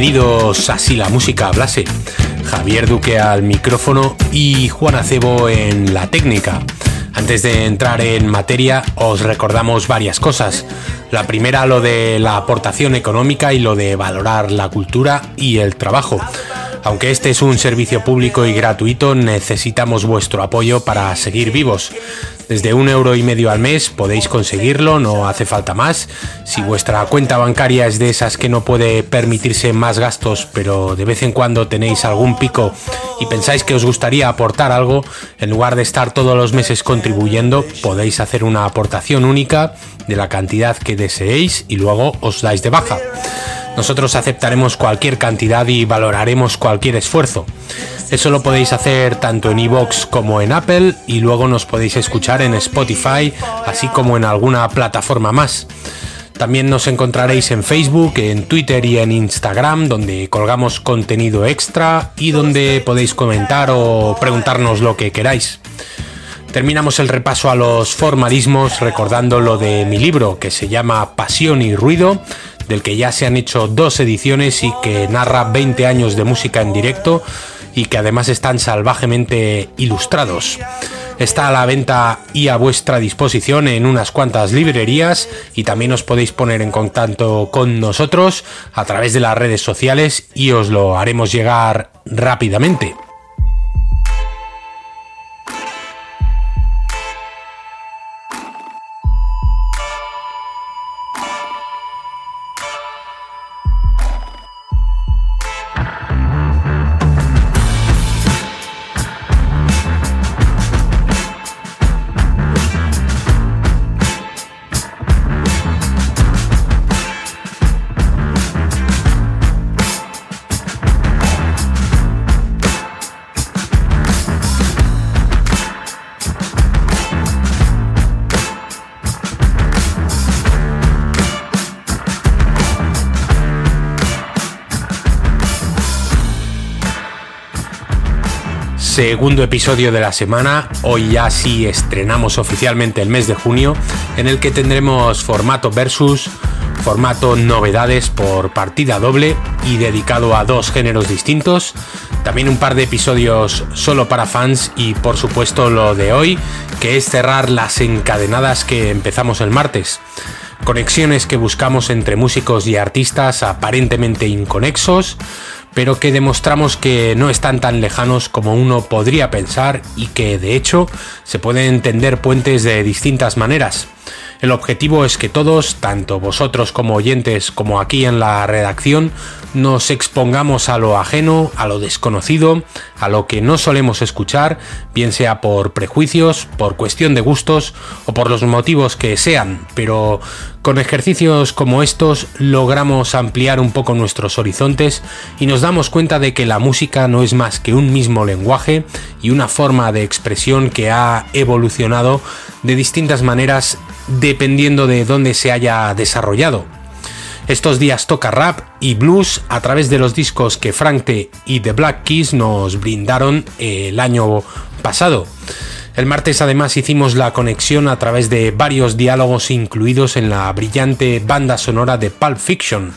Bienvenidos a Si la música hablase. Javier Duque al micrófono y Juan Acebo en la técnica. Antes de entrar en materia, os recordamos varias cosas. La primera, lo de la aportación económica y lo de valorar la cultura y el trabajo. Aunque este es un servicio público y gratuito, necesitamos vuestro apoyo para seguir vivos. Desde un euro y medio al mes podéis conseguirlo, no hace falta más. Si vuestra cuenta bancaria es de esas que no puede permitirse más gastos, pero de vez en cuando tenéis algún pico y pensáis que os gustaría aportar algo, en lugar de estar todos los meses contribuyendo, podéis hacer una aportación única de la cantidad que deseéis y luego os dais de baja. Nosotros aceptaremos cualquier cantidad y valoraremos cualquier esfuerzo. Eso lo podéis hacer tanto en iVoox como en Apple y luego nos podéis escuchar en Spotify, así como en alguna plataforma más. También nos encontraréis en Facebook, en Twitter y en Instagram, donde colgamos contenido extra y donde podéis comentar o preguntarnos lo que queráis. Terminamos el repaso a los formalismos recordando lo de mi libro que se llama Pasión y Ruido, del que ya se han hecho dos ediciones y que narra 20 años de música en directo y que además están salvajemente ilustrados. Está a la venta y a vuestra disposición en unas cuantas librerías y también os podéis poner en contacto con nosotros a través de las redes sociales y os lo haremos llegar rápidamente. Segundo episodio de la semana. Hoy ya sí estrenamos oficialmente el mes de junio, en el que tendremos formato versus, formato novedades por partida doble y dedicado a dos géneros distintos. También un par de episodios solo para fans y por supuesto lo de hoy, que es cerrar las encadenadas que empezamos el martes conexiones que buscamos entre músicos y artistas aparentemente inconexos, pero que demostramos que no están tan lejanos como uno podría pensar y que de hecho se pueden entender puentes de distintas maneras. El objetivo es que todos, tanto vosotros como oyentes como aquí en la redacción, nos expongamos a lo ajeno, a lo desconocido, a lo que no solemos escuchar, bien sea por prejuicios, por cuestión de gustos o por los motivos que sean, pero con ejercicios como estos logramos ampliar un poco nuestros horizontes y nos damos cuenta de que la música no es más que un mismo lenguaje y una forma de expresión que ha evolucionado de distintas maneras dependiendo de dónde se haya desarrollado. Estos días toca rap y blues a través de los discos que Frank y The Black Keys nos brindaron el año pasado. El martes además hicimos la conexión a través de varios diálogos incluidos en la brillante banda sonora de Pulp Fiction,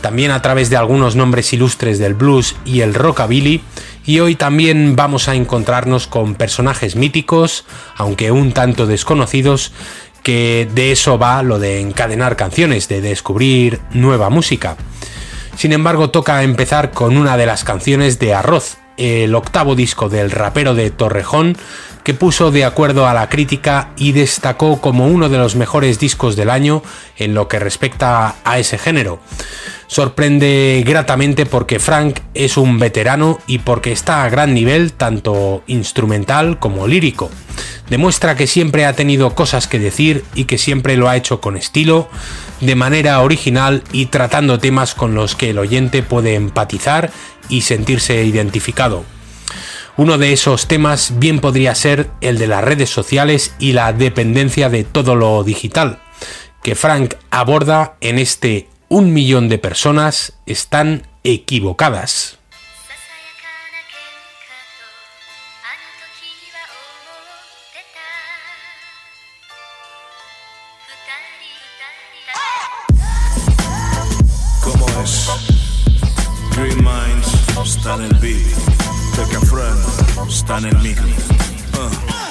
también a través de algunos nombres ilustres del blues y el rockabilly, y hoy también vamos a encontrarnos con personajes míticos, aunque un tanto desconocidos, que de eso va lo de encadenar canciones, de descubrir nueva música. Sin embargo, toca empezar con una de las canciones de Arroz, el octavo disco del rapero de Torrejón, que puso de acuerdo a la crítica y destacó como uno de los mejores discos del año en lo que respecta a ese género. Sorprende gratamente porque Frank es un veterano y porque está a gran nivel tanto instrumental como lírico. Demuestra que siempre ha tenido cosas que decir y que siempre lo ha hecho con estilo, de manera original y tratando temas con los que el oyente puede empatizar y sentirse identificado. Uno de esos temas bien podría ser el de las redes sociales y la dependencia de todo lo digital, que Frank aborda en este Un millón de personas están equivocadas. sta nel beat, perché friend, sta nel micro. Uh.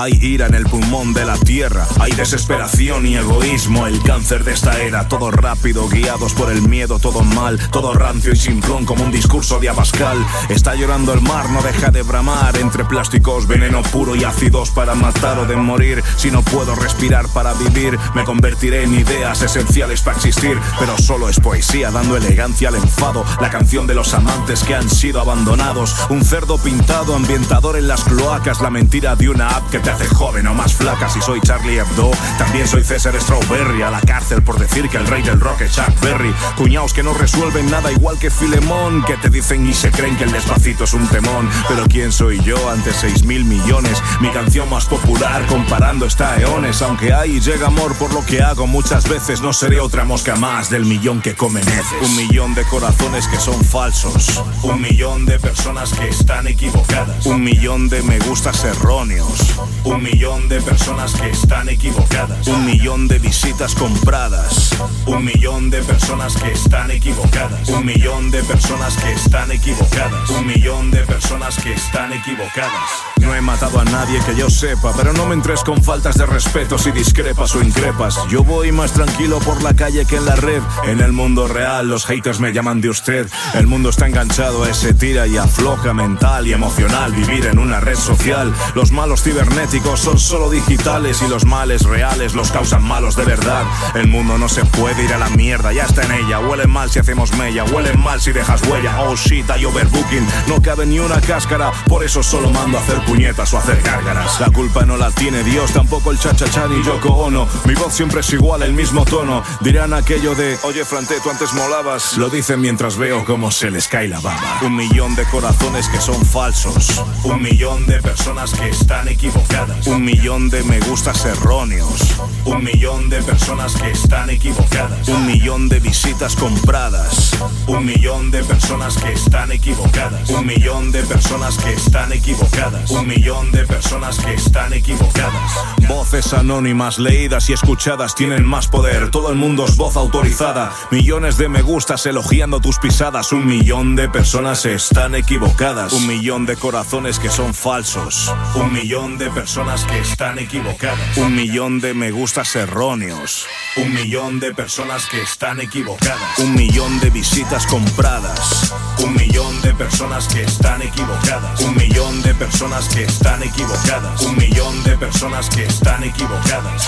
Hay ira en el pulmón de la tierra, hay desesperación y egoísmo, el cáncer de esta era, todo rápido, guiados por el miedo, todo mal, todo rancio y simplón como un discurso de Abascal. Está llorando el mar, no deja de bramar, entre plásticos, veneno puro y ácidos para matar o de morir. Si no puedo respirar para vivir, me convertiré en ideas esenciales para existir, pero solo es poesía, dando elegancia al enfado, la canción de los amantes que han sido abandonados, un cerdo pintado, ambientador en las cloacas, la mentira de una app que te hace joven o más flaca si soy Charlie Hebdo. También soy César Strawberry, a la cárcel por decir que el rey del rock es Chuck Berry. Cuñaos que no resuelven nada igual que Filemón, que te dicen y se creen que el despacito es un temón. Pero ¿quién soy yo ante 6 mil millones? Mi canción más popular comparando está eones. Aunque hay llega amor por lo que hago muchas veces, no seré otra mosca más del millón que come neces. Un millón de corazones que son falsos. Un millón de personas que están equivocadas. Un millón de me gustas erróneos. Un millón de personas que están equivocadas. Un millón de visitas compradas. Un millón de personas que están equivocadas. Un millón de personas que están equivocadas. Un millón de personas que están equivocadas. No he matado a nadie que yo sepa, pero no me entres con faltas de respeto si discrepas o increpas. Yo voy más tranquilo por la calle que en la red. En el mundo real los haters me llaman de usted. El mundo está enganchado a ese tira y afloja mental y emocional. Vivir en una red social. Los malos cibernéticos son solo digitales y los males reales los causan malos de verdad. El mundo no se puede ir a la mierda, ya está en ella. Huele mal si hacemos mella, huele mal si dejas huella. Oh shit, hay overbooking, no cabe ni una cáscara. Por eso solo mando a hacer puñetas o hacer gárgaras. La culpa no la tiene Dios, tampoco el cha-cha-cha ni Yoko Ono. Mi voz siempre es igual, el mismo tono. Dirán aquello de, oye Frante, tú antes molabas. Lo dicen mientras veo cómo se les cae la baba. Un millón de corazones que son falsos. Un millón de personas que están equivocadas un millón de me gustas erróneos. Un millón de personas que están equivocadas. Un millón de visitas compradas. Un millón de personas que están equivocadas. Un millón de personas que están equivocadas. Un millón de personas que están equivocadas. Voces anónimas, leídas y escuchadas tienen más poder. Todo el mundo es voz autorizada. Millones de me gustas elogiando tus pisadas. Un millón de personas están equivocadas. Un millón de corazones que son falsos. Un millón de personas personas que están equivocadas. Un millón de me gustas erróneos. Un millón de personas que están equivocadas. Un millón de visitas compradas. Un millón de personas que están equivocadas. Un millón de personas que están equivocadas. Un millón de personas que están equivocadas.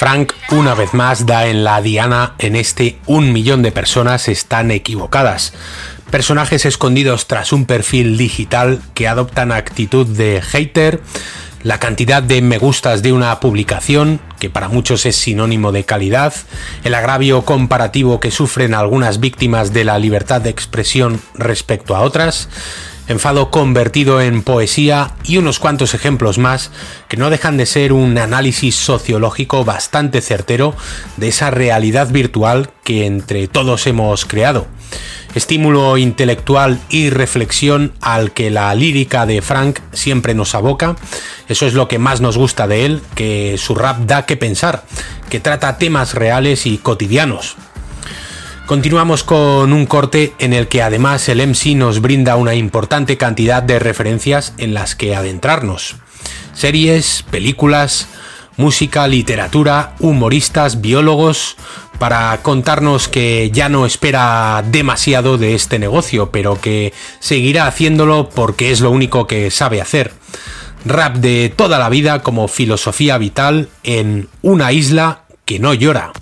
Frank una vez más da en la diana en este un millón de personas están equivocadas. Personajes escondidos tras un perfil digital que adoptan actitud de hater, la cantidad de me gustas de una publicación, que para muchos es sinónimo de calidad, el agravio comparativo que sufren algunas víctimas de la libertad de expresión respecto a otras, enfado convertido en poesía y unos cuantos ejemplos más que no dejan de ser un análisis sociológico bastante certero de esa realidad virtual que entre todos hemos creado. Estímulo intelectual y reflexión al que la lírica de Frank siempre nos aboca. Eso es lo que más nos gusta de él, que su rap da que pensar, que trata temas reales y cotidianos, Continuamos con un corte en el que además el MC nos brinda una importante cantidad de referencias en las que adentrarnos. Series, películas, música, literatura, humoristas, biólogos, para contarnos que ya no espera demasiado de este negocio, pero que seguirá haciéndolo porque es lo único que sabe hacer. Rap de toda la vida como filosofía vital en una isla que no llora.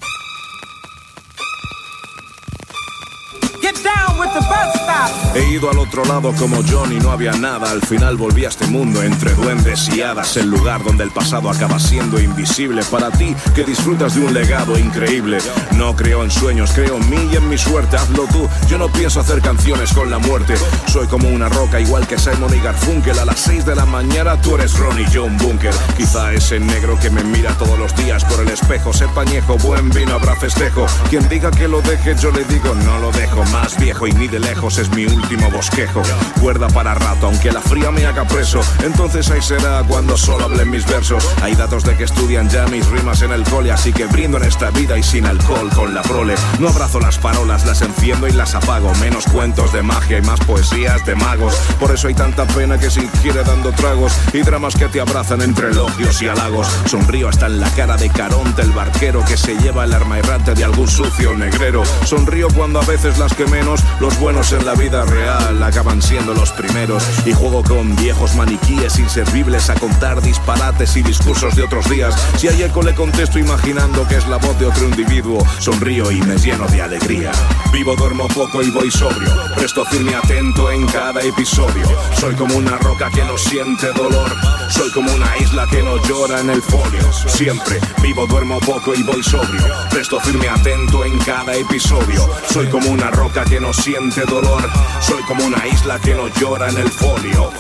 Al otro lado como John y no había nada. Al final volví a este mundo entre duendes y hadas. El lugar donde el pasado acaba siendo invisible. Para ti que disfrutas de un legado increíble. No creo en sueños, creo en mí y en mi suerte. Hazlo tú. Yo no pienso hacer canciones con la muerte. Soy como una roca, igual que Simon y Garfunkel. A las 6 de la mañana tú eres Ronnie John Bunker. Quizá ese negro que me mira todos los días por el espejo. Sé pañejo, buen vino, habrá festejo. Quien diga que lo deje, yo le digo no lo dejo. Más viejo y ni de lejos es mi último bosquejo. Cuerda para rato, aunque la fría me haga preso. Entonces ahí será cuando solo hablen mis versos. Hay datos de que estudian ya mis rimas en el cole, así que brindo en esta vida y sin alcohol con la prole. No abrazo las parolas, las enciendo y las apago. Menos cuentos de magia y más poesías de magos. Por eso hay tanta pena que se ingiere dando tragos y dramas que te abrazan entre elogios y halagos. Sonrío hasta en la cara de Caronte, el barquero que se lleva el arma errante de algún sucio negrero. Sonrío cuando a veces las que menos, los buenos en la vida real acaban siendo los primeros y juego con viejos maniquíes inservibles a contar disparates y discursos de otros días. Si hay eco le contesto imaginando que es la voz de otro individuo, sonrío y me lleno de alegría. Vivo, duermo poco y voy sobrio, presto firme atento en cada episodio. Soy como una roca que no siente dolor, soy como una isla que no llora en el folio. Siempre vivo, duermo poco y voy sobrio, presto firme atento en cada episodio. Soy como una roca que no siente dolor, soy como una isla que no llora en el folio.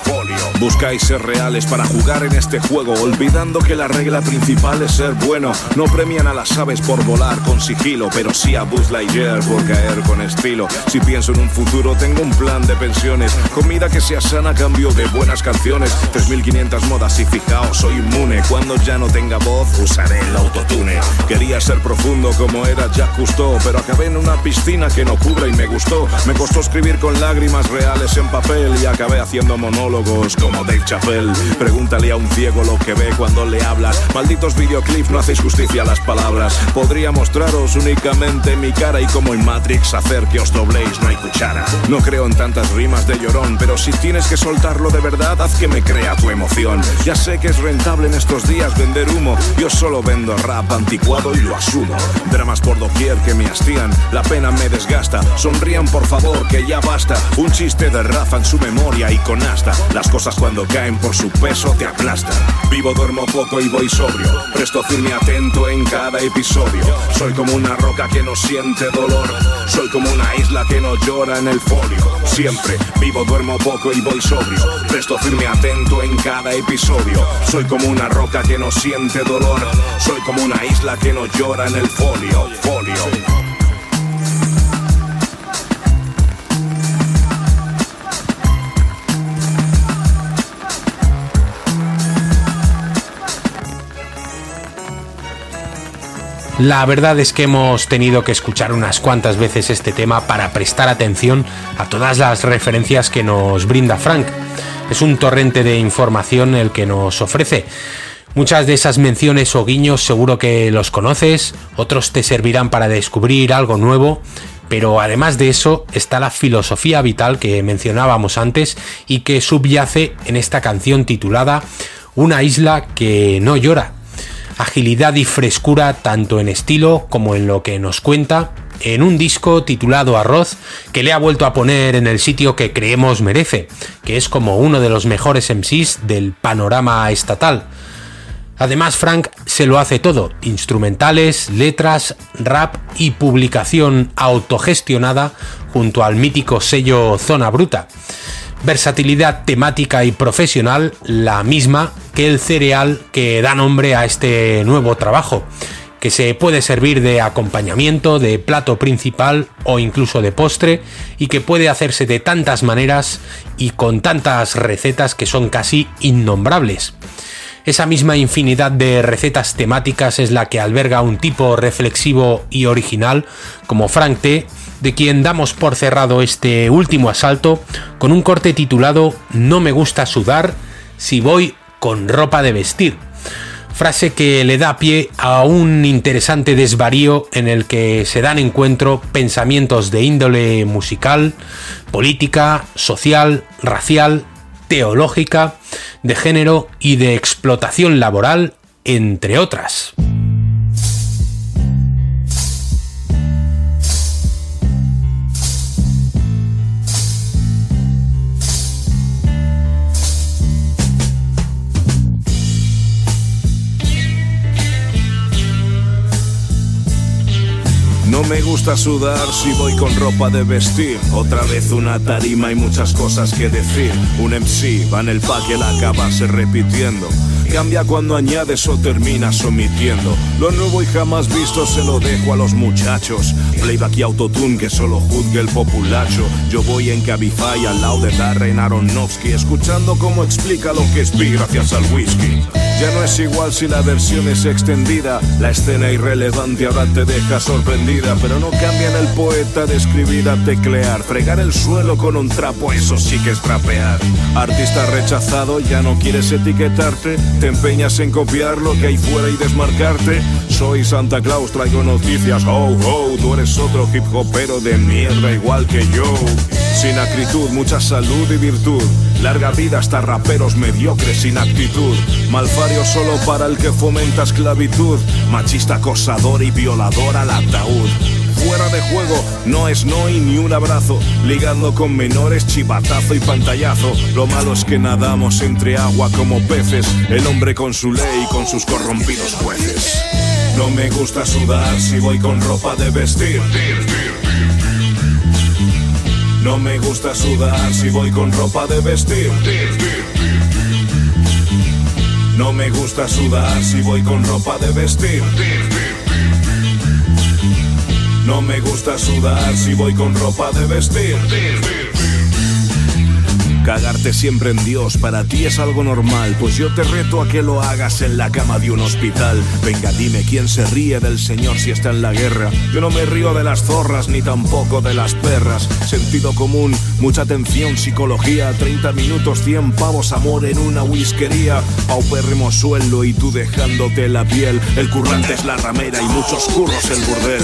Buscáis ser reales para jugar en este juego, olvidando que la regla principal es ser bueno. No premian a las aves por volar con sigilo, pero sí a Buzz Lightyear por caer con estilo. Si pienso en un futuro, tengo un plan de pensiones. Comida que sea sana a cambio de buenas canciones. 3500 modas y fijaos, soy inmune. Cuando ya no tenga voz, usaré el autotune. Quería ser profundo como era Jacques Cousteau, pero acabé en una piscina que no cubre y me gustó. Me costó escribir con lágrimas reales en papel y acabé haciendo monólogos como Dave Chappelle. Pregúntale a un ciego lo que ve cuando le hablas. Malditos videoclips, no hacéis justicia a las palabras. Podría mostraros únicamente mi cara y como en Matrix hacer que os dobléis, no hay cuchara. No creo en tantas rimas de llorón, pero si tienes que soltarlo de verdad, haz que me crea tu emoción. Ya sé que es rentable en estos días vender humo. Yo solo vendo rap anticuado y lo asumo. Dramas por doquier que me hastían, la pena me desgasta. Sonrían por favor, que ya basta. Un chiste de Rafa en su memoria y con asta. Las cosas cuando caen por su peso te aplastan. Vivo, duermo poco y voy sobrio. Presto firme atento en cada episodio. Soy como una roca que no siente dolor. Soy como una isla que no llora en el folio. Siempre vivo, duermo poco y voy sobrio. Presto firme atento en cada episodio. Soy como una roca que no siente dolor. Soy como una isla que no llora en el folio. Folio. La verdad es que hemos tenido que escuchar unas cuantas veces este tema para prestar atención a todas las referencias que nos brinda Frank. Es un torrente de información el que nos ofrece. Muchas de esas menciones o guiños seguro que los conoces, otros te servirán para descubrir algo nuevo, pero además de eso está la filosofía vital que mencionábamos antes y que subyace en esta canción titulada Una isla que no llora, agilidad y frescura tanto en estilo como en lo que nos cuenta en un disco titulado Arroz que le ha vuelto a poner en el sitio que creemos merece, que es como uno de los mejores MCs del panorama estatal. Además, Frank se lo hace todo, instrumentales, letras, rap y publicación autogestionada junto al mítico sello Zona Bruta versatilidad temática y profesional la misma que el cereal que da nombre a este nuevo trabajo, que se puede servir de acompañamiento, de plato principal o incluso de postre y que puede hacerse de tantas maneras y con tantas recetas que son casi innombrables. Esa misma infinidad de recetas temáticas es la que alberga un tipo reflexivo y original como Frank T de quien damos por cerrado este último asalto con un corte titulado No me gusta sudar si voy con ropa de vestir. frase que le da pie a un interesante desvarío en el que se dan encuentro pensamientos de índole musical, política, social, racial, teológica, de género y de explotación laboral, entre otras. No me gusta sudar si voy con ropa de vestir. Otra vez una tarima y muchas cosas que decir. Un MC va en el pa que la acabase repitiendo. Cambia cuando añades o terminas omitiendo. Lo nuevo y jamás visto se lo dejo a los muchachos. Playback y autotune que solo juzgue el populacho. Yo voy en Cabify al lado de Darren Aronofsky, escuchando cómo explica lo que es pi gracias al whisky. Ya no es igual si la versión es extendida. La escena irrelevante ahora te deja sorprendida. Pero no cambian el poeta de escribir a teclear. Fregar el suelo con un trapo, eso sí que es trapear. Artista rechazado, ya no quieres etiquetarte. Te empeñas en copiar lo que hay fuera y desmarcarte. Soy Santa Claus, traigo noticias. Oh, oh, tú eres otro hip hopero de mierda igual que yo. Sin acritud, mucha salud y virtud. Larga vida hasta raperos mediocres sin actitud. Malfario solo para el que fomenta esclavitud. Machista acosador y violador al ataúd. Fuera de juego, no es no y ni un abrazo. Ligando con menores, chivatazo y pantallazo. Lo malo es que nadamos entre agua como peces. El hombre con su ley y con sus corrompidos jueces. No me gusta sudar si voy con ropa de vestir. No me gusta sudar si voy con ropa de vestir. No me gusta sudar si voy con ropa de vestir. No me gusta sudar si voy con ropa de vestir. Cagarte siempre en Dios para ti es algo normal, pues yo te reto a que lo hagas en la cama de un hospital. Venga, dime quién se ríe del Señor si está en la guerra. Yo no me río de las zorras ni tampoco de las perras. Sentido común, mucha atención, psicología, 30 minutos, 100 pavos, amor en una whiskería. Paupérrimo suelo y tú dejándote la piel. El currante es la ramera y muchos curros el burdel.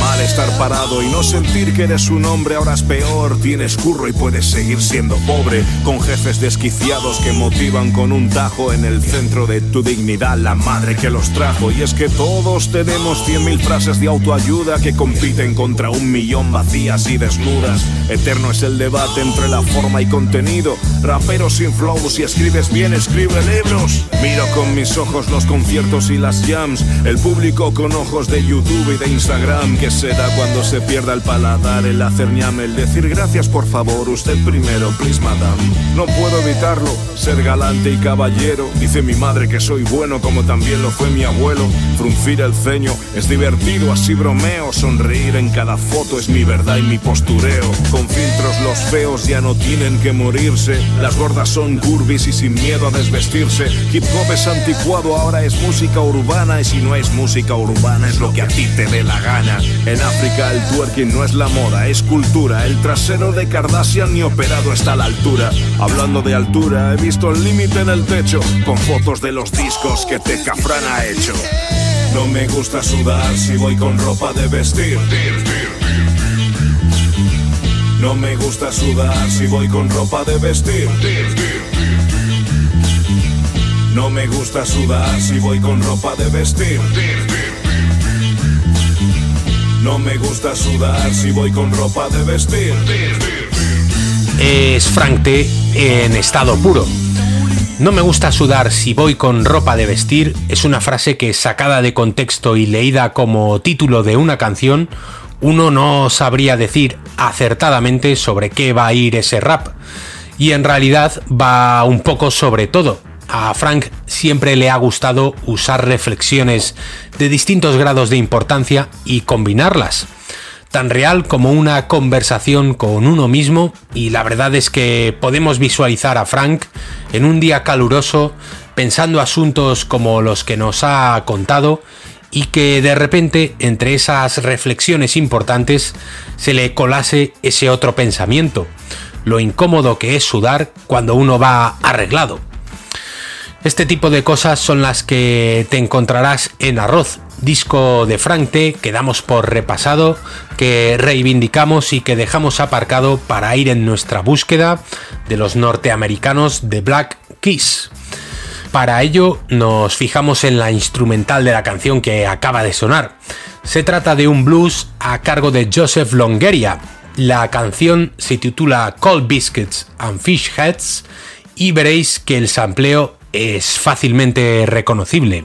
Mal estar parado y no sentir que eres un hombre, ahora es peor. Tienes curro y puedes seguir siendo pobre con jefes desquiciados que motivan con un tajo en el centro de tu dignidad, la madre que los trajo. Y es que todos tenemos cien mil frases de autoayuda que compiten contra un millón vacías y desnudas. Eterno es el debate entre la forma y contenido. Raperos sin flow, si escribes bien, escribe libros. Miro con mis ojos los conciertos y las jams. El público con ojos de YouTube y de Instagram. Que será cuando se pierda el paladar, el hacer ñame, el decir gracias por favor, usted primero, please No puedo evitarlo, ser galante y caballero. Dice mi madre que soy bueno como también lo fue mi abuelo. Fruncir el ceño es divertido, así bromeo. Sonreír en cada foto es mi verdad y mi postureo. Con filtros los feos ya no tienen que morirse. Las gordas son curvis y sin miedo a desvestirse. Hip hop es anticuado, ahora es música urbana. Y si no es música urbana, es lo que a ti te dé la gana. En África el twerking no es la moda, es cultura. El trasero de Kardashian ni operado está a la altura. Hablando de altura, he visto el límite en el techo con fotos de los discos que Tecafran ha hecho. No me gusta sudar si voy con ropa de vestir. No me gusta sudar si voy con ropa de vestir. No me gusta sudar si voy con ropa de vestir. No me gusta sudar si voy con ropa de vestir es Frank T en estado puro. No me gusta sudar si voy con ropa de vestir es una frase que sacada de contexto y leída como título de una canción, uno no sabría decir acertadamente sobre qué va a ir ese rap. Y en realidad va un poco sobre todo. A Frank siempre le ha gustado usar reflexiones de distintos grados de importancia y combinarlas tan real como una conversación con uno mismo y la verdad es que podemos visualizar a Frank en un día caluroso pensando asuntos como los que nos ha contado y que de repente entre esas reflexiones importantes se le colase ese otro pensamiento, lo incómodo que es sudar cuando uno va arreglado. Este tipo de cosas son las que te encontrarás en Arroz, disco de Frank que damos por repasado, que reivindicamos y que dejamos aparcado para ir en nuestra búsqueda de los norteamericanos de Black Keys. Para ello nos fijamos en la instrumental de la canción que acaba de sonar. Se trata de un blues a cargo de Joseph Longeria. La canción se titula Cold Biscuits and Fish Heads y veréis que el sampleo es fácilmente reconocible.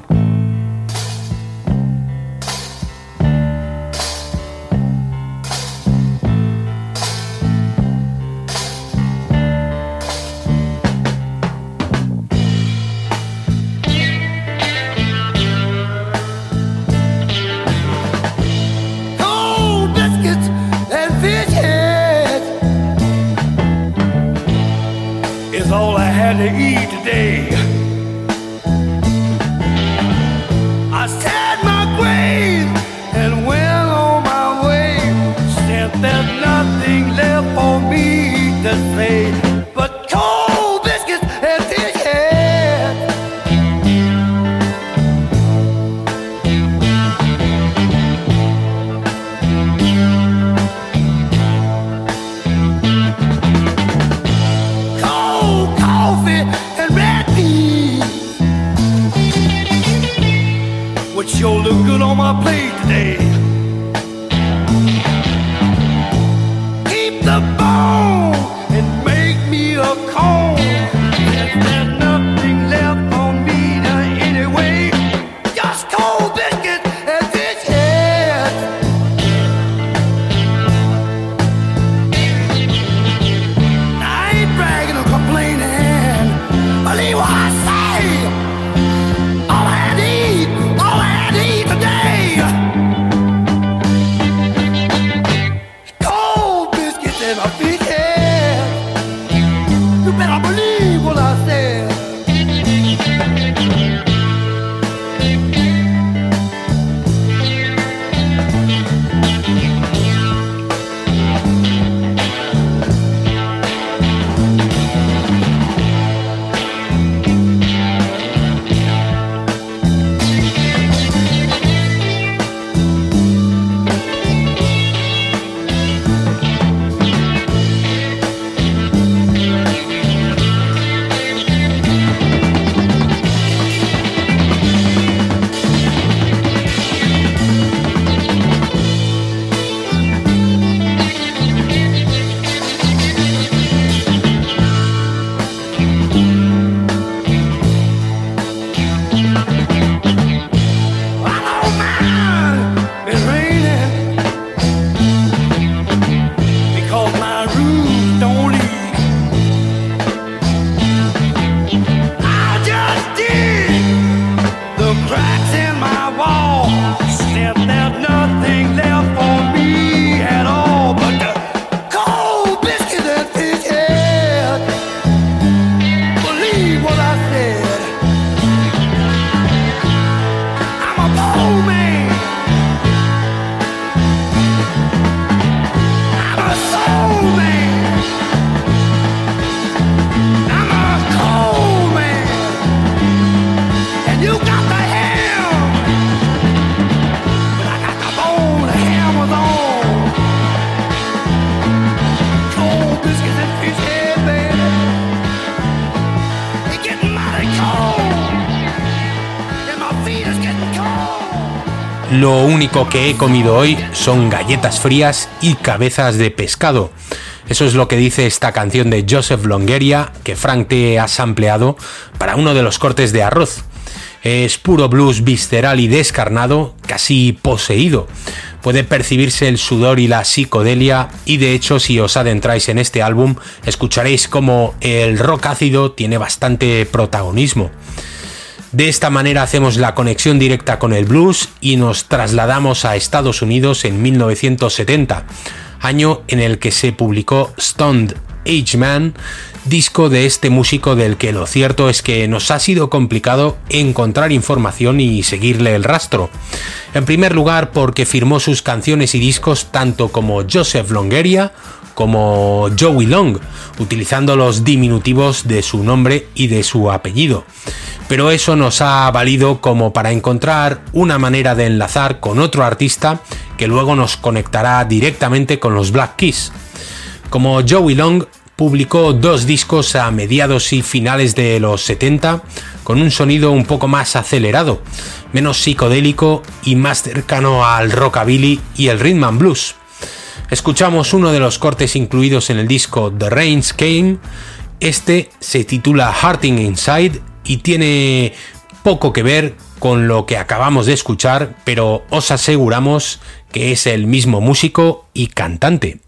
Que he comido hoy son galletas frías y cabezas de pescado. Eso es lo que dice esta canción de Joseph Longeria que Frank te ha sampleado para uno de los cortes de arroz. Es puro blues visceral y descarnado, casi poseído. Puede percibirse el sudor y la psicodelia y de hecho si os adentráis en este álbum escucharéis como el rock ácido tiene bastante protagonismo. De esta manera hacemos la conexión directa con el blues y nos trasladamos a Estados Unidos en 1970, año en el que se publicó Stoned, Age Man, disco de este músico del que lo cierto es que nos ha sido complicado encontrar información y seguirle el rastro. En primer lugar porque firmó sus canciones y discos tanto como Joseph Longeria como Joey Long, utilizando los diminutivos de su nombre y de su apellido. Pero eso nos ha valido como para encontrar una manera de enlazar con otro artista que luego nos conectará directamente con los Black Keys. Como Joey Long publicó dos discos a mediados y finales de los 70 con un sonido un poco más acelerado, menos psicodélico y más cercano al rockabilly y el rhythm and blues. Escuchamos uno de los cortes incluidos en el disco The Rains Came. Este se titula Hearting Inside y tiene poco que ver con lo que acabamos de escuchar, pero os aseguramos que es el mismo músico y cantante.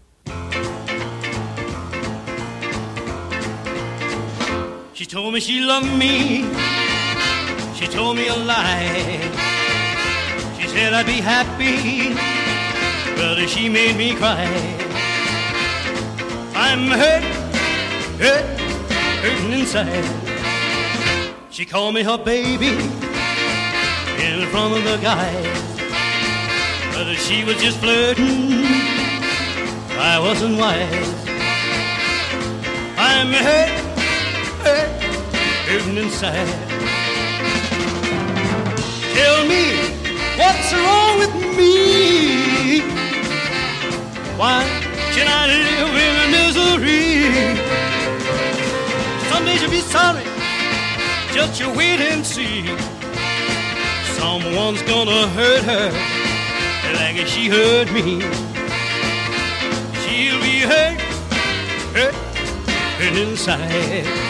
She said I'd be happy. But she made me cry. I'm hurt, hurt, hurting inside. She called me her baby in front of the guys. But she was just flirting. I wasn't wise. I'm hurt, hurt, hurting inside. Tell me what's wrong with me. Why should I live in misery? Someday you'll be sorry. Just you wait and see. Someone's gonna hurt her like she hurt me. She'll be hurt, hurt, hurt inside.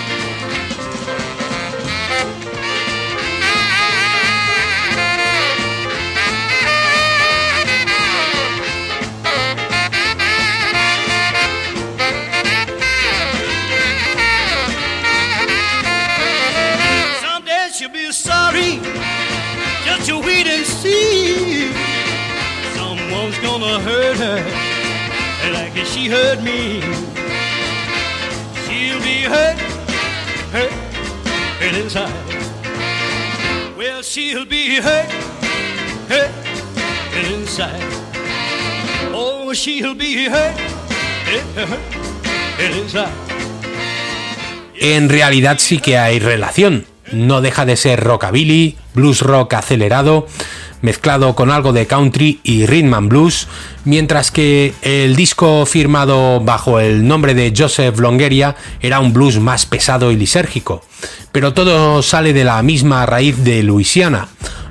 Gonna hurt her like she hurt me. She'll be hurt, inside. Well, she'll be inside. Oh, she'll be hurt inside. En realidad sí que hay relación. No deja de ser rockabilly, blues rock acelerado mezclado con algo de country y rhythm and blues, mientras que el disco firmado bajo el nombre de Joseph Longeria era un blues más pesado y lisérgico. Pero todo sale de la misma raíz de Luisiana,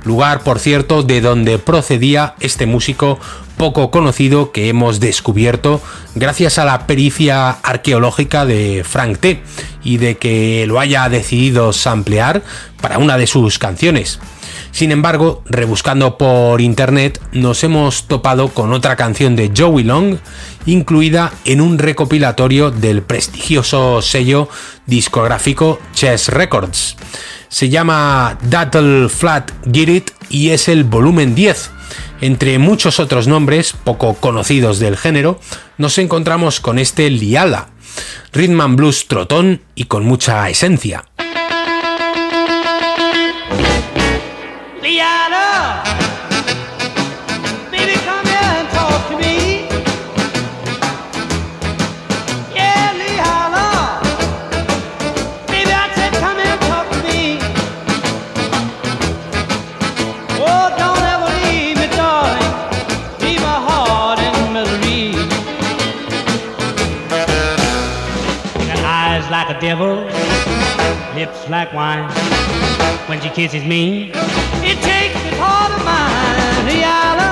lugar por cierto de donde procedía este músico poco conocido que hemos descubierto gracias a la pericia arqueológica de Frank T y de que lo haya decidido samplear para una de sus canciones. Sin embargo, rebuscando por internet, nos hemos topado con otra canción de Joey Long, incluida en un recopilatorio del prestigioso sello discográfico Chess Records. Se llama Dattle Flat Get y es el volumen 10. Entre muchos otros nombres poco conocidos del género, nos encontramos con este Liala, rhythm and blues trotón y con mucha esencia. Lips like wine. When she kisses me, it takes this heart of mine. Yalla,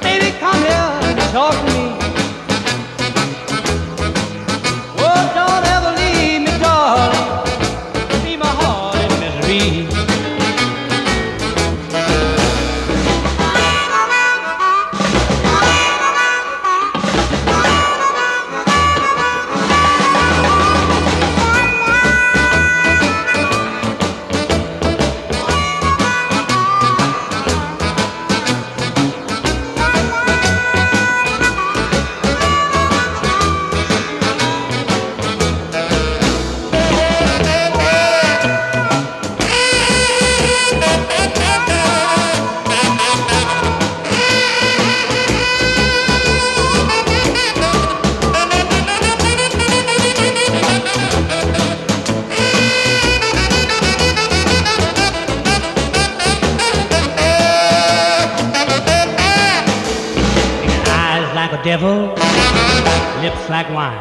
baby, come here and talk to me. Wine.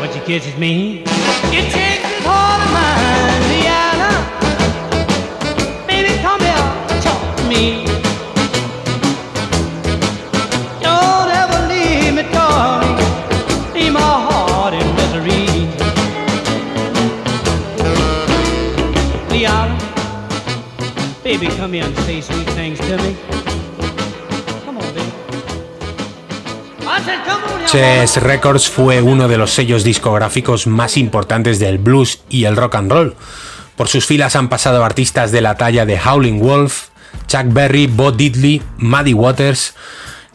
When she kisses me, it takes Chess Records fue uno de los sellos discográficos más importantes del blues y el rock and roll. Por sus filas han pasado artistas de la talla de Howling Wolf, Chuck Berry, Bo Diddley, Muddy Waters,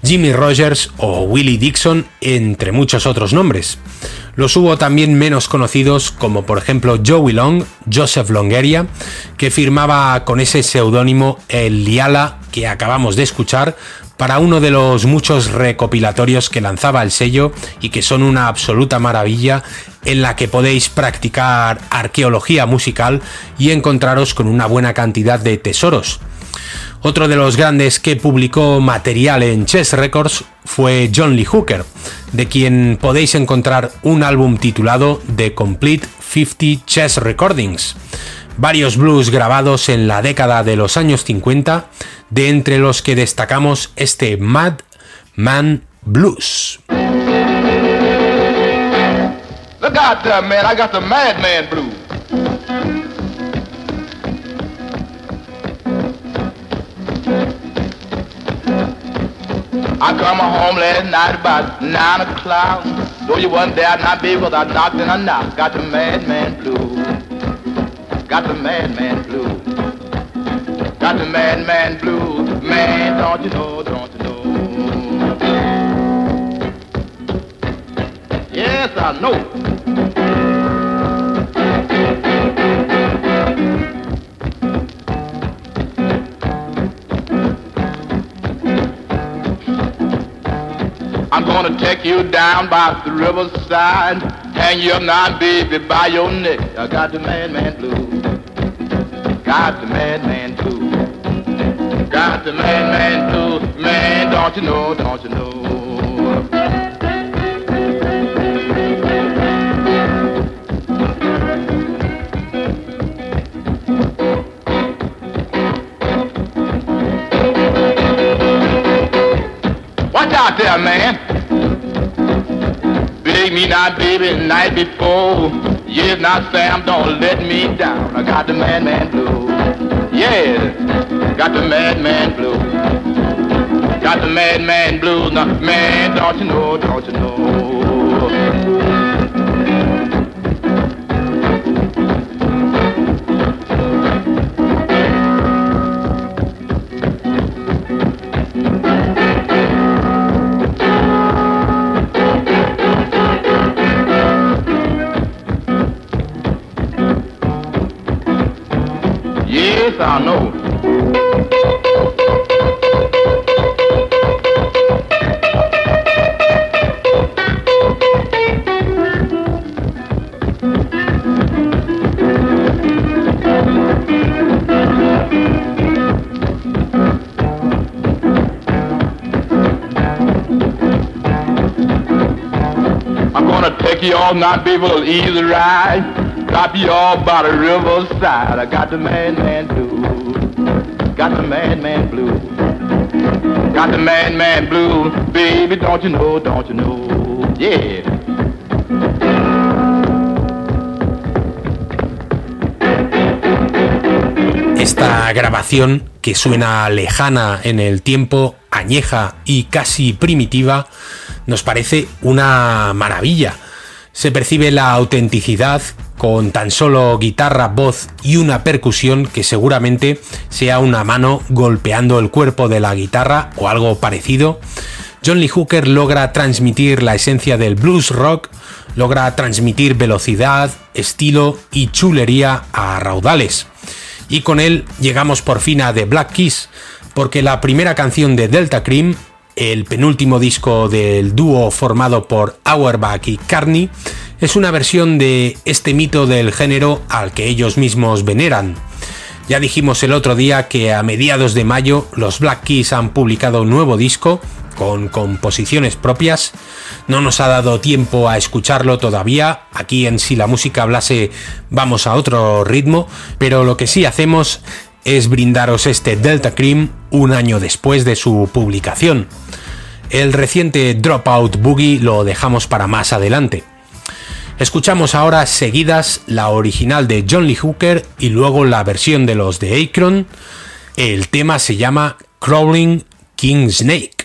Jimmy Rogers o Willie Dixon, entre muchos otros nombres. Los hubo también menos conocidos como por ejemplo Joey Long, Joseph Longeria, que firmaba con ese seudónimo el Liala que acabamos de escuchar para uno de los muchos recopilatorios que lanzaba el sello y que son una absoluta maravilla en la que podéis practicar arqueología musical y encontraros con una buena cantidad de tesoros. Otro de los grandes que publicó material en Chess Records fue John Lee Hooker, de quien podéis encontrar un álbum titulado The Complete 50 Chess Recordings varios blues grabados en la década de los años 50, de entre los que destacamos este Mad Man Blues. Madman Blues. I come home last night about nine o'clock. Though you wasn't there, not be because I knocked and I knocked. Got the Madman Blues. Got the madman blues. Got the madman blues. Man, don't you know, don't you know? Yes, I know. Gonna take you down by the riverside, hang you up now, baby, by your neck. I got the madman blues. Got the madman blues. Got the madman blues. Man, don't you know, don't you know? Watch out there, man. Big me not, baby, night before. Yes, now, Sam, don't let me down. I got the madman blue. Yeah, got the madman blue. Got the madman blues. Now, man, don't you know, don't you know? Yes, I know. I'm gonna take you all night, baby, a easy ride. Drop you all by the riverside. I got the madman blue. Got the madman blue. Got the madman blue. Baby, don't you know, don't you know? Yeah. Esta grabación, que suena lejana en el tiempo, añeja y casi primitiva, nos parece una maravilla. Se percibe la autenticidad con tan solo guitarra, voz y una percusión que seguramente sea una mano golpeando el cuerpo de la guitarra o algo parecido. John Lee Hooker logra transmitir la esencia del blues rock, logra transmitir velocidad, estilo y chulería a raudales. Y con él llegamos por fin a The Black Keys, porque la primera canción de Delta Cream, el penúltimo disco del dúo formado por Auerbach y Carney, es una versión de este mito del género al que ellos mismos veneran. Ya dijimos el otro día que a mediados de mayo los Black Keys han publicado un nuevo disco con composiciones propias. No nos ha dado tiempo a escucharlo todavía. Aquí en Si la música hablase vamos a otro ritmo, pero lo que sí hacemos es brindaros este Delta Cream un año después de su publicación. El reciente Dropout Boogie lo dejamos para más adelante. Escuchamos ahora seguidas la original de John Lee Hooker y luego la versión de los de Akron. El tema se llama Crawling King Snake.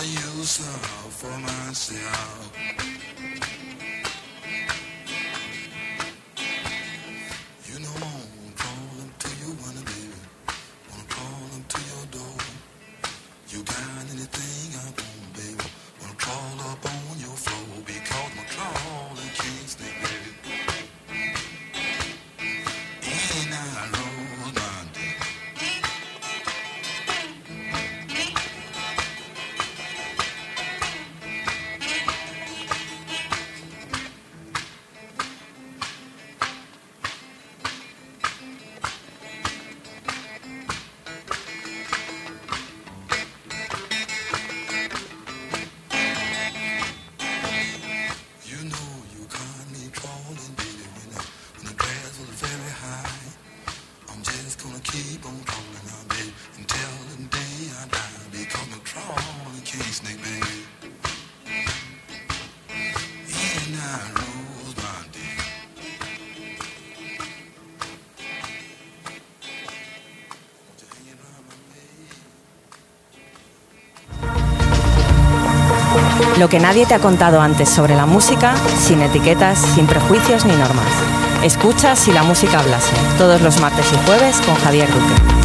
I use them for myself. Lo que nadie te ha contado antes sobre la música, sin etiquetas, sin prejuicios ni normas. Escucha si la música hablase, todos los martes y jueves con Javier Duque.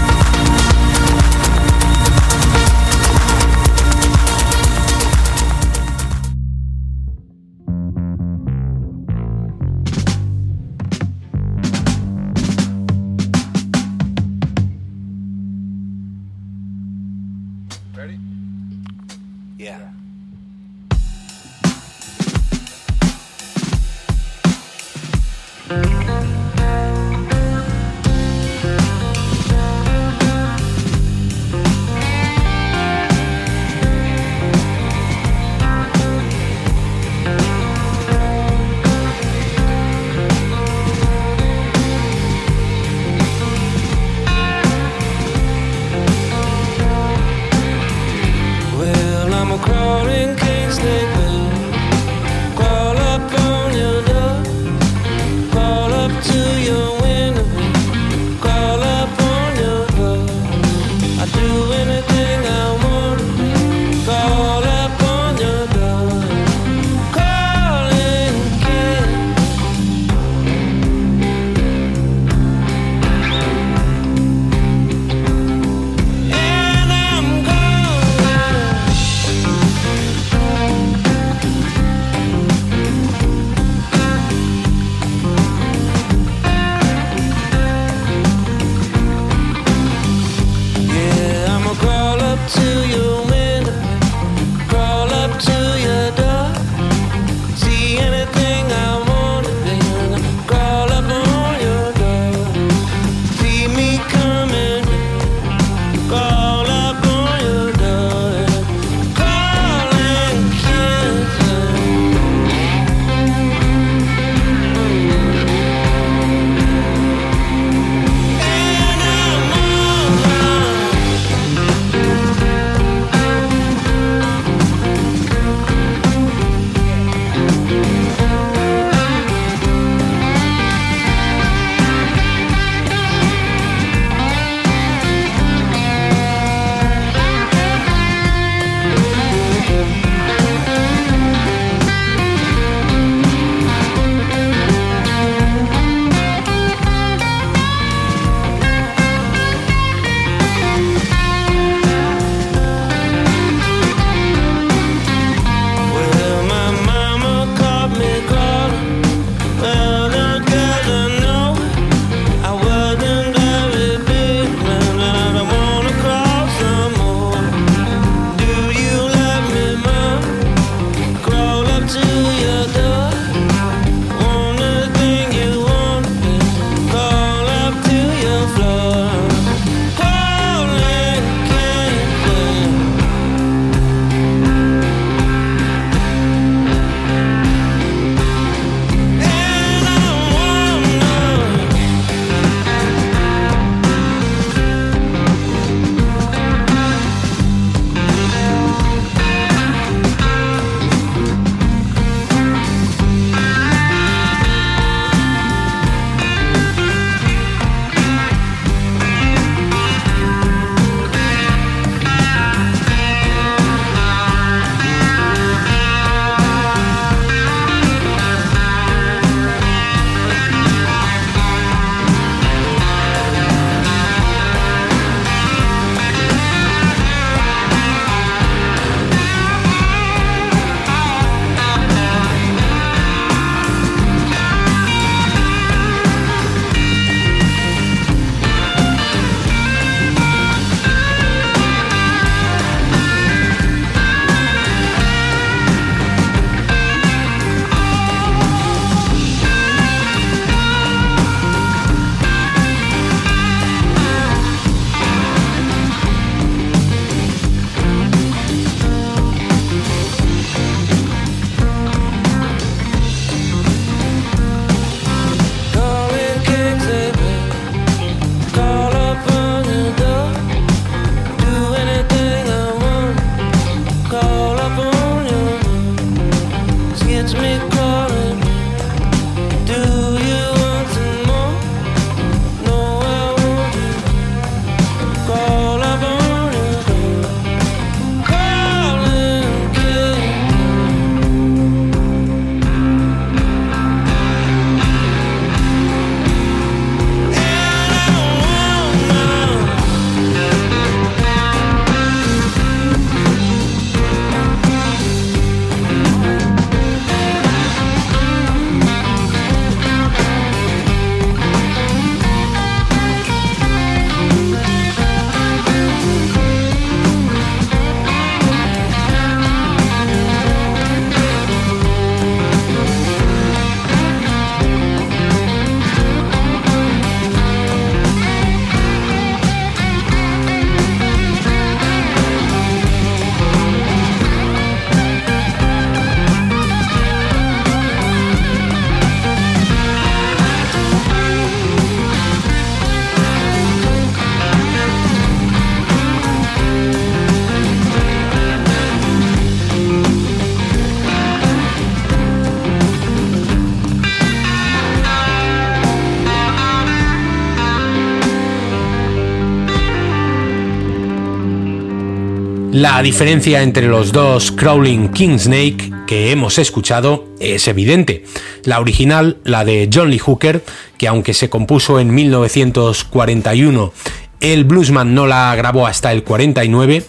La diferencia entre los dos Crawling Kingsnake que hemos escuchado es evidente. La original, la de John Lee Hooker, que aunque se compuso en 1941, el bluesman no la grabó hasta el 49,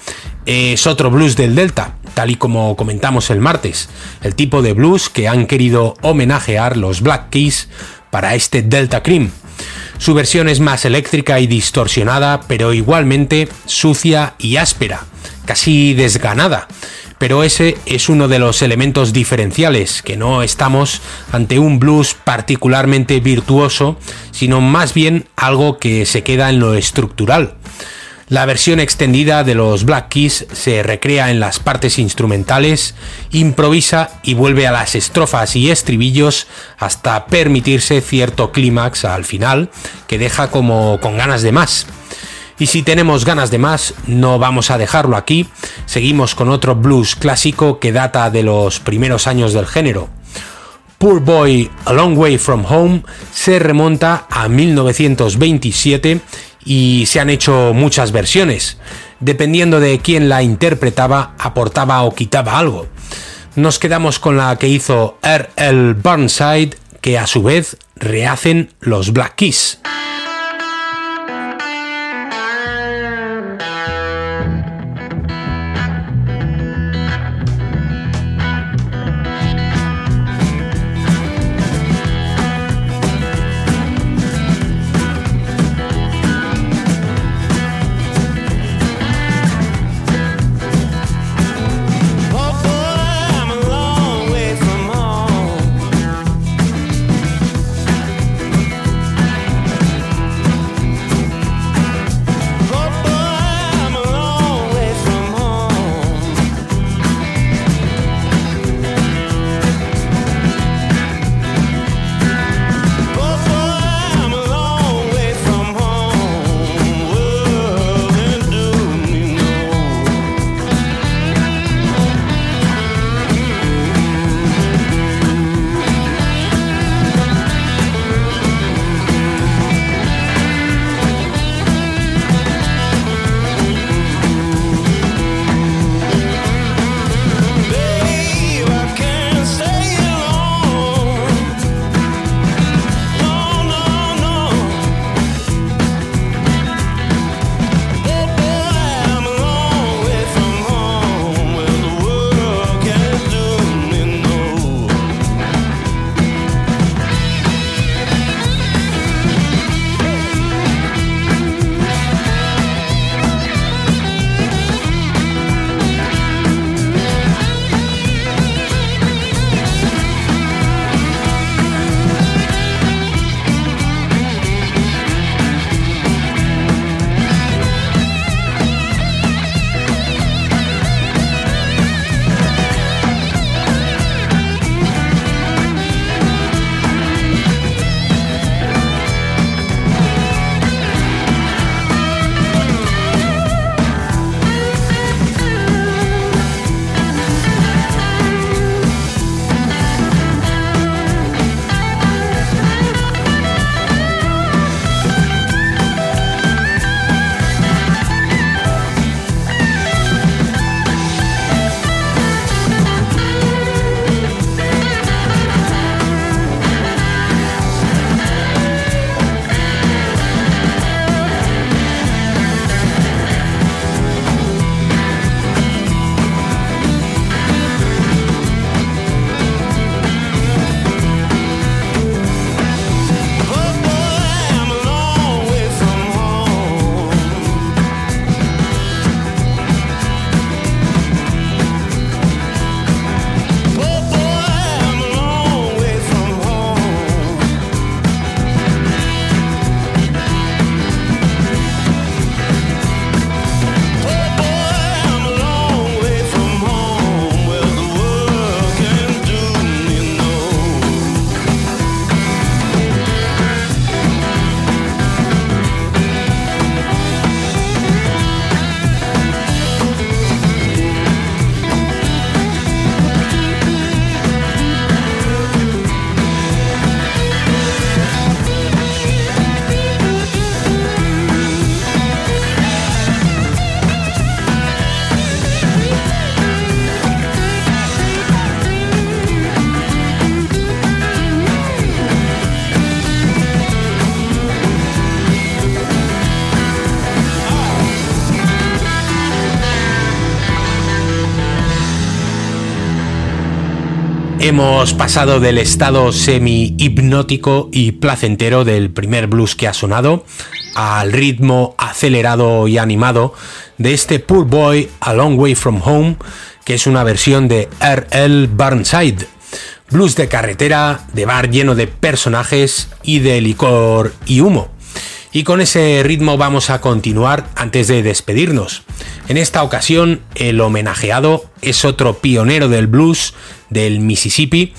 es otro blues del Delta, tal y como comentamos el martes, el tipo de blues que han querido homenajear los Black Keys para este Delta Cream. Su versión es más eléctrica y distorsionada, pero igualmente sucia y áspera casi desganada. Pero ese es uno de los elementos diferenciales, que no estamos ante un blues particularmente virtuoso, sino más bien algo que se queda en lo estructural. La versión extendida de los Black Keys se recrea en las partes instrumentales, improvisa y vuelve a las estrofas y estribillos hasta permitirse cierto clímax al final que deja como con ganas de más. Y si tenemos ganas de más, no vamos a dejarlo aquí, seguimos con otro blues clásico que data de los primeros años del género. Poor Boy A Long Way From Home se remonta a 1927 y se han hecho muchas versiones. Dependiendo de quién la interpretaba, aportaba o quitaba algo. Nos quedamos con la que hizo R.L. Burnside, que a su vez rehacen los Black Keys. Hemos pasado del estado semi-hipnótico y placentero del primer blues que ha sonado al ritmo acelerado y animado de este Poor Boy A Long Way From Home, que es una versión de R.L. Burnside. Blues de carretera, de bar lleno de personajes y de licor y humo. Y con ese ritmo vamos a continuar antes de despedirnos. En esta ocasión, el homenajeado es otro pionero del blues del Mississippi,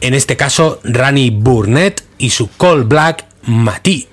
en este caso Rani Burnett y su Cold Black Matty.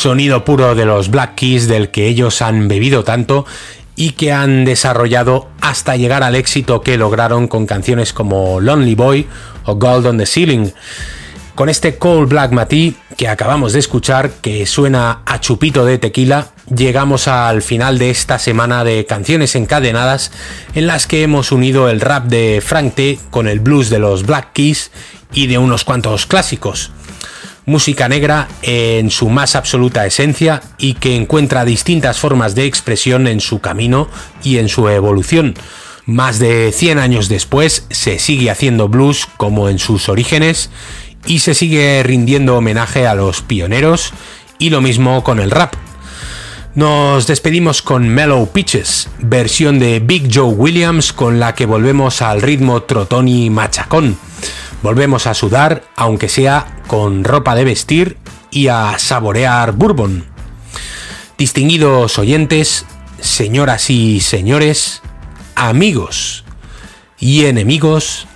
Sonido puro de los Black Keys del que ellos han bebido tanto y que han desarrollado hasta llegar al éxito que lograron con canciones como Lonely Boy o Gold on the Ceiling. Con este Cold Black Matty que acabamos de escuchar, que suena a chupito de tequila, llegamos al final de esta semana de canciones encadenadas en las que hemos unido el rap de Frank T con el blues de los Black Keys y de unos cuantos clásicos música negra en su más absoluta esencia y que encuentra distintas formas de expresión en su camino y en su evolución. Más de 100 años después se sigue haciendo blues como en sus orígenes y se sigue rindiendo homenaje a los pioneros y lo mismo con el rap. Nos despedimos con Mellow Pitches, versión de Big Joe Williams con la que volvemos al ritmo trotón y machacón. Volvemos a sudar, aunque sea con ropa de vestir, y a saborear bourbon. Distinguidos oyentes, señoras y señores, amigos y enemigos,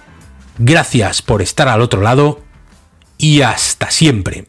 gracias por estar al otro lado y hasta siempre.